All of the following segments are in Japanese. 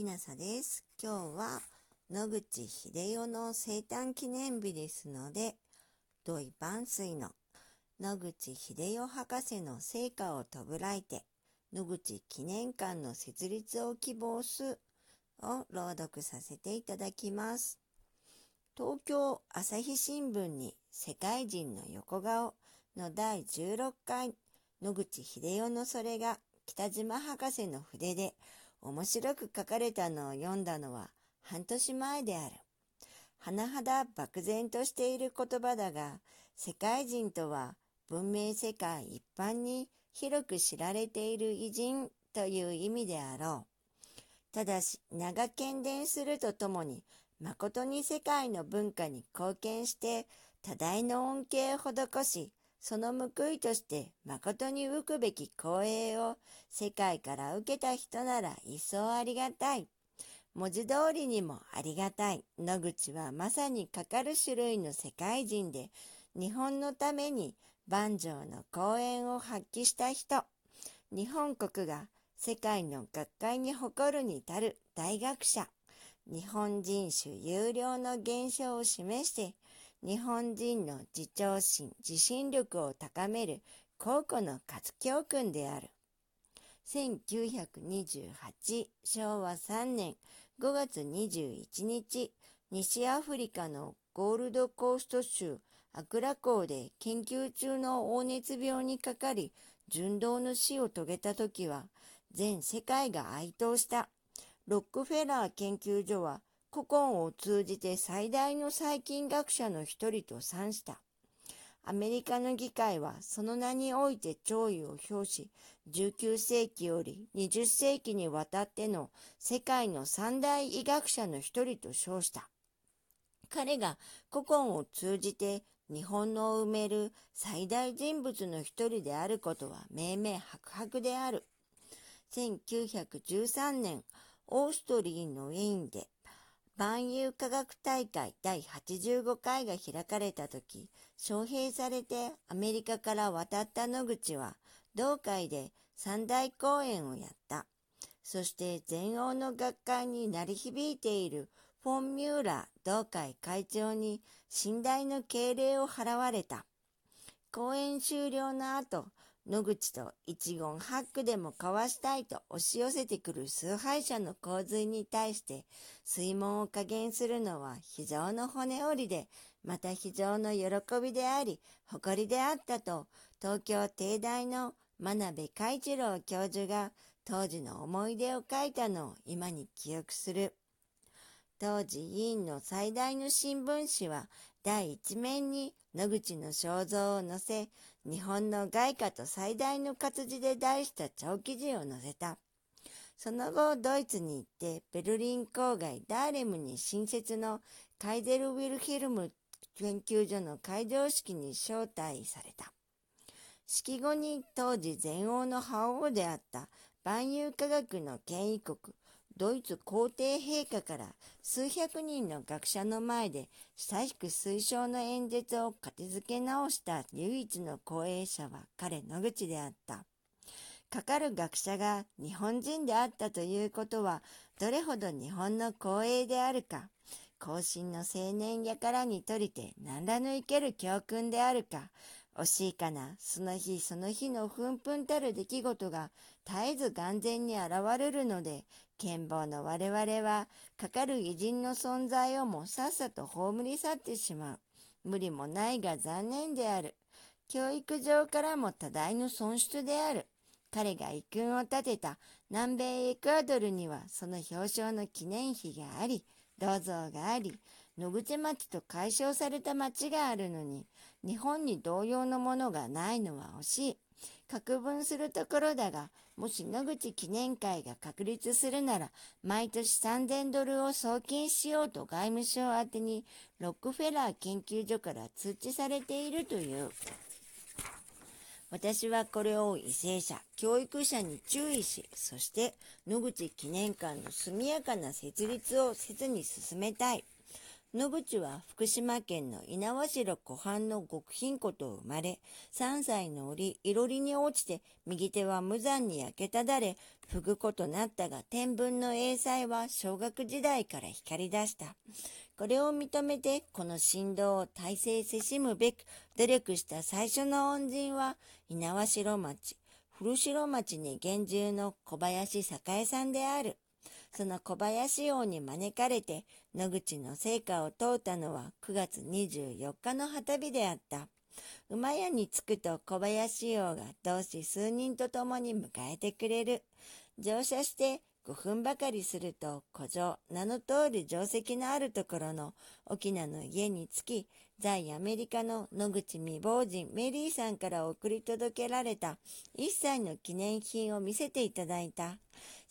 きなさです。今日は野口英世の生誕記念日ですので、土井万水の野口英世博士の成果を弔いて、野口記念館の設立を希望すを朗読させていただきます。東京朝日新聞に世界人の横顔の第16回野口英世のそれが北島博士の筆で面白く書かれたのを読んだのは半年前である。甚だ漠然としている言葉だが、世界人とは文明世界一般に広く知られている偉人という意味であろう。ただし、名が喧伝するとともに、誠に世界の文化に貢献して多大の恩恵を施し、その報いとして誠に受くべき光栄を世界から受けた人なら一層ありがたい。文字通りにもありがたい。野口はまさにかかる種類の世界人で、日本のために万丈の講演を発揮した人。日本国が世界の学会に誇るに至る大学者。日本人種有料の現象を示して、日本人の自重心、自信力を高める高古の活教訓である。1928昭和3年5月21日、西アフリカのゴールドコースト州アクラ港で研究中の黄熱病にかかり、順道の死を遂げた時は、全世界が哀悼した。ロックフェラー研究所は、古今を通じて最大の細菌学者の一人と賛した。アメリカの議会はその名において弔意を表し、19世紀より20世紀にわたっての世界の三大医学者の一人と称した。彼が古今を通じて日本の埋める最大人物の一人であることは明々白々である。1913年、オーストリーのウィーンで万有科学大会第85回が開かれた時、招聘されてアメリカから渡った野口は、同会で三大公演をやった。そして全欧の学会に鳴り響いているフォン・ミューラー同会会長に信頼の敬礼を払われた。公演終了の後、野口と一言八句でも交わしたいと押し寄せてくる崇拝者の洪水に対して水門を加減するのは非常の骨折りで、また非常の喜びであり、誇りであったと、東京帝大の真鍋海一郎教授が当時の思い出を書いたのを今に記憶する。当時委員の最大の新聞紙は第一面に野口の肖像を載せ、日本の外貨と最大の活字で題した長記事を載せた。その後、ドイツに行って、ベルリン郊外ダーレムに新設のカイゼルウィルヒルム研究所の開場式に招待された。式後に当時全欧の覇王であった万有科学の権威国、ドイツ皇帝陛下から数百人の学者の前で親しく推奨の演説を書き付け直した唯一の講演者は彼野口であった。かかる学者が日本人であったということはどれほど日本の光栄であるか、後進の青年やからにとりて何らの生ける教訓であるか、惜しいかな、その日その日のふんふんたる出来事が絶えず眼前に現れるので、剣謀の我々は、かかる偉人の存在をもさっさと葬り去ってしまう。無理もないが残念である。教育上からも多大の損失である。彼が遺訓を立てた南米エクアドルにはその表彰の記念碑があり、銅像があり、野口町と解消された町があるのに、日本に同様のものがないのは惜しい。格分するところだが、もし野口記念会が確立するなら、毎年3000ドルを送金しようと外務省宛てにロックフェラー研究所から通知されているという。私はこれを為政者、教育者に注意し、そして野口記念館の速やかな設立を切に進めたい。野口は福島県の猪苗代湖畔の極貧湖と生まれ、3歳の折、いろりに落ちて、右手は無残に焼けただれ、ふぐことなったが、天文の英才は小学時代から光り出した。これを認めて、この振動を体制せしむべく、努力した最初の恩人は、猪苗代町、古城町に現住の小林栄さんである。その小林王に招かれて野口の成果を問うたのは9月24日の旗日であった。馬屋に着くと小林王が同志数人と共に迎えてくれる。乗車して5分ばかりすると古城、名の通り定石のあるところの沖縄の家に着き、在アメリカの野口未亡人メリーさんから送り届けられた一切の記念品を見せていただいた。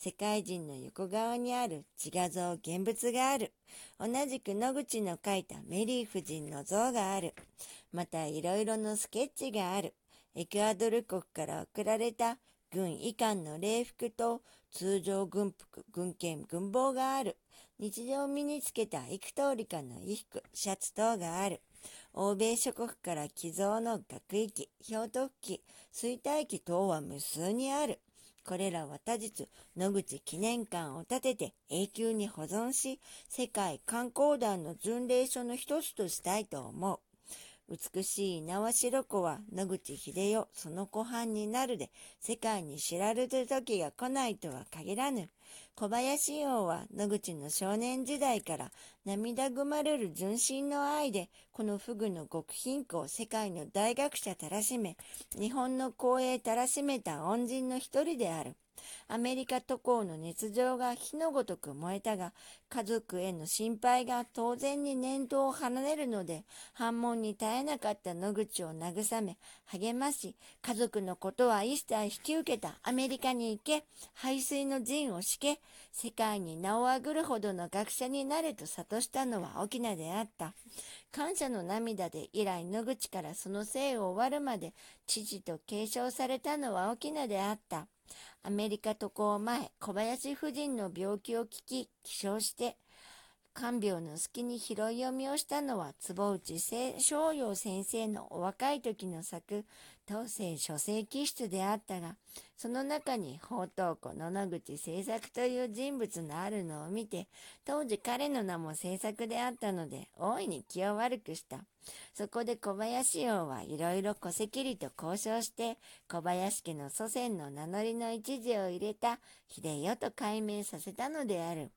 世界人の横側にある自画像現物がある。同じく野口の描いたメリー夫人の像がある。またいろいろのスケッチがある。エクアドル国から送られた軍医官の礼服と通常軍服、軍剣、軍帽がある。日常身につけた幾通りかの衣服、シャツ等がある。欧米諸国から寄贈の学域、氷徳機、衰退機等は無数にある。これらは他日、野口記念館を建てて永久に保存し、世界観光団の巡礼所の一つとしたいと思う。美しい猪苗代湖は野口秀世その湖畔になるで世界に知られる時が来ないとは限らぬ。小林王は野口の少年時代から涙ぐまれる純真の愛でこのフグの極貧苦を世界の大学者たらしめ日本の光栄たらしめた恩人の一人である。アメリカ渡航の熱情が火のごとく燃えたが、家族への心配が当然に念頭を離れるので、反問に耐えなかった野口を慰め、励まし、家族のことは一切引き受けたアメリカに行け、排水の陣を敷け、世界に名を上ぐるほどの学者になれと諭したのは沖縄であった。感謝の涙で以来野口からその生を終わるまで父と継承されたのは沖縄であった。アメリカ渡航前、小林夫人の病気を聞き、起床して、看病の隙に拾い読みをしたのは坪内正陽先生のお若い時の作。東西書生気質であったがその中に宝刀庫野々口製作という人物のあるのを見て当時彼の名も製作であったので大いに気を悪くしたそこで小林王はいろいろ戸籍りと交渉して小林家の祖先の名乗りの一字を入れた秀代と改名させたのである。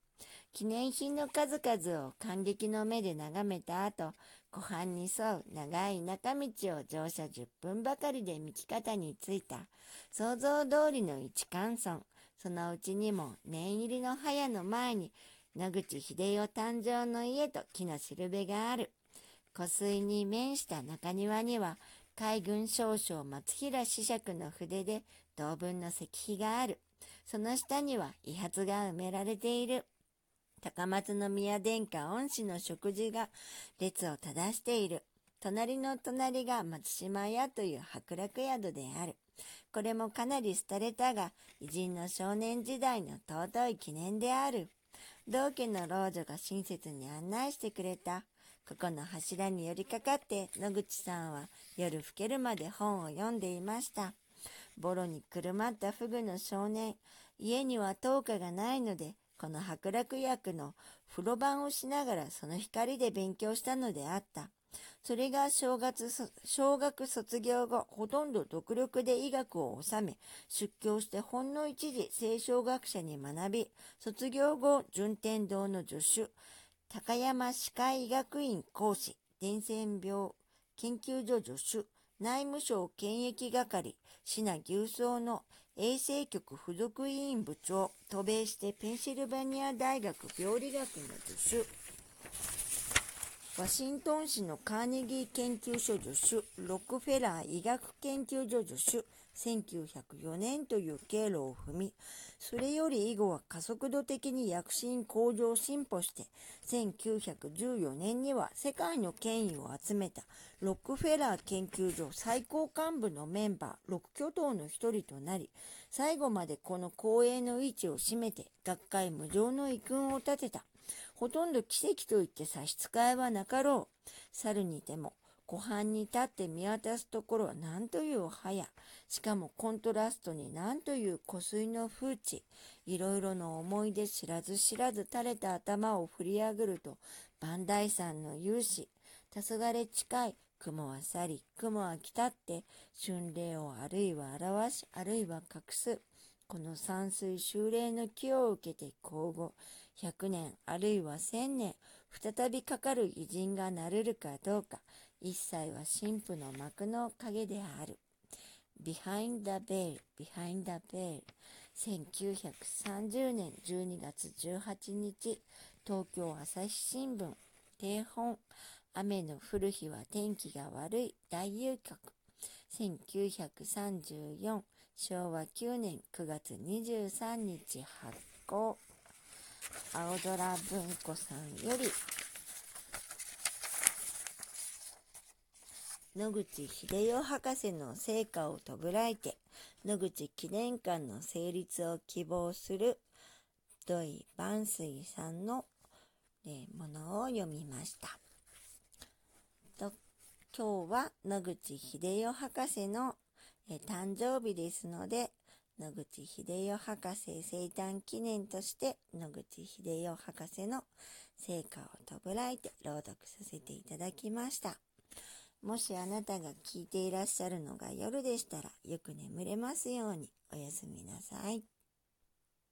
記念品の数々を感激の目で眺めた後、湖畔に沿う長い中道を乗車10分ばかりで道方に着いた。想像通りの一貫村。そのうちにも念入りの早の前に野口秀夫誕生の家と木のしるべがある。湖水に面した中庭には海軍少将松平子爵の筆で同文の石碑がある。その下には遺髪が埋められている。高松宮殿下恩師の食事が列を正している。隣の隣が松島屋という白楽宿である。これもかなり廃れたが、偉人の少年時代の尊い記念である。同家の老女が親切に案内してくれた。ここの柱に寄りかかって野口さんは夜更けるまで本を読んでいました。ボロにくるまったフグの少年、家には灯火がないのでこの白楽薬の風呂番をしながらその光で勉強したのであった。それが小学小学卒業後、ほとんど独力で医学を収め、出教してほんの一時清少学者に学び、卒業後、順天堂の助手、高山歯科医学院講師、伝染病研究所助手、内務省検疫係、品牛草の衛生局附属委員部長、渡米してペンシルバニア大学病理学の助手、ワシントン市のカーネギー研究所助手、ロックフェラー医学研究所助手、1904年という経路を踏み、それより以後は加速度的に躍進向上進歩して、1914年には世界の権威を集めたロックフェラー研究所最高幹部のメンバー、六巨頭の一人となり、最後までこの光栄の位置を占めて、学会無常の遺訓を立てた。ほとんど奇跡と言って差し支えはなかろう。猿にても、湖畔に立って見渡すところは何という葉や、しかもコントラストに何という湖水の風地、いろいろの思い出知らず知らず垂れた頭を振り上げると、磐梯山の勇士、黄昏近い、雲は去り、雲は来たって、春霊をあるいは表し、あるいは隠す。この山水修霊の木を受けて交互、100年あるいは1000年、再びかかる偉人がなれるかどうか、一切は神父の幕の影である。Behind the Veil, Behind the Veil. 1930年12月18日東京朝日新聞定本。雨の降る日は天気が悪い。大遊曲。1934昭和9年9月23日発行。青空文庫さんより野口秀夫博士の成果を弔いて野口記念館の成立を希望する土井万水さんのえものを読みました。と今日は野口秀夫博士のえ誕生日ですので野口秀夫博士生誕記念として野口秀夫博士の成果を弔いて朗読させていただきました。もしあなたが聞いていらっしゃるのが夜でしたらよく眠れますようにおやすみなさい。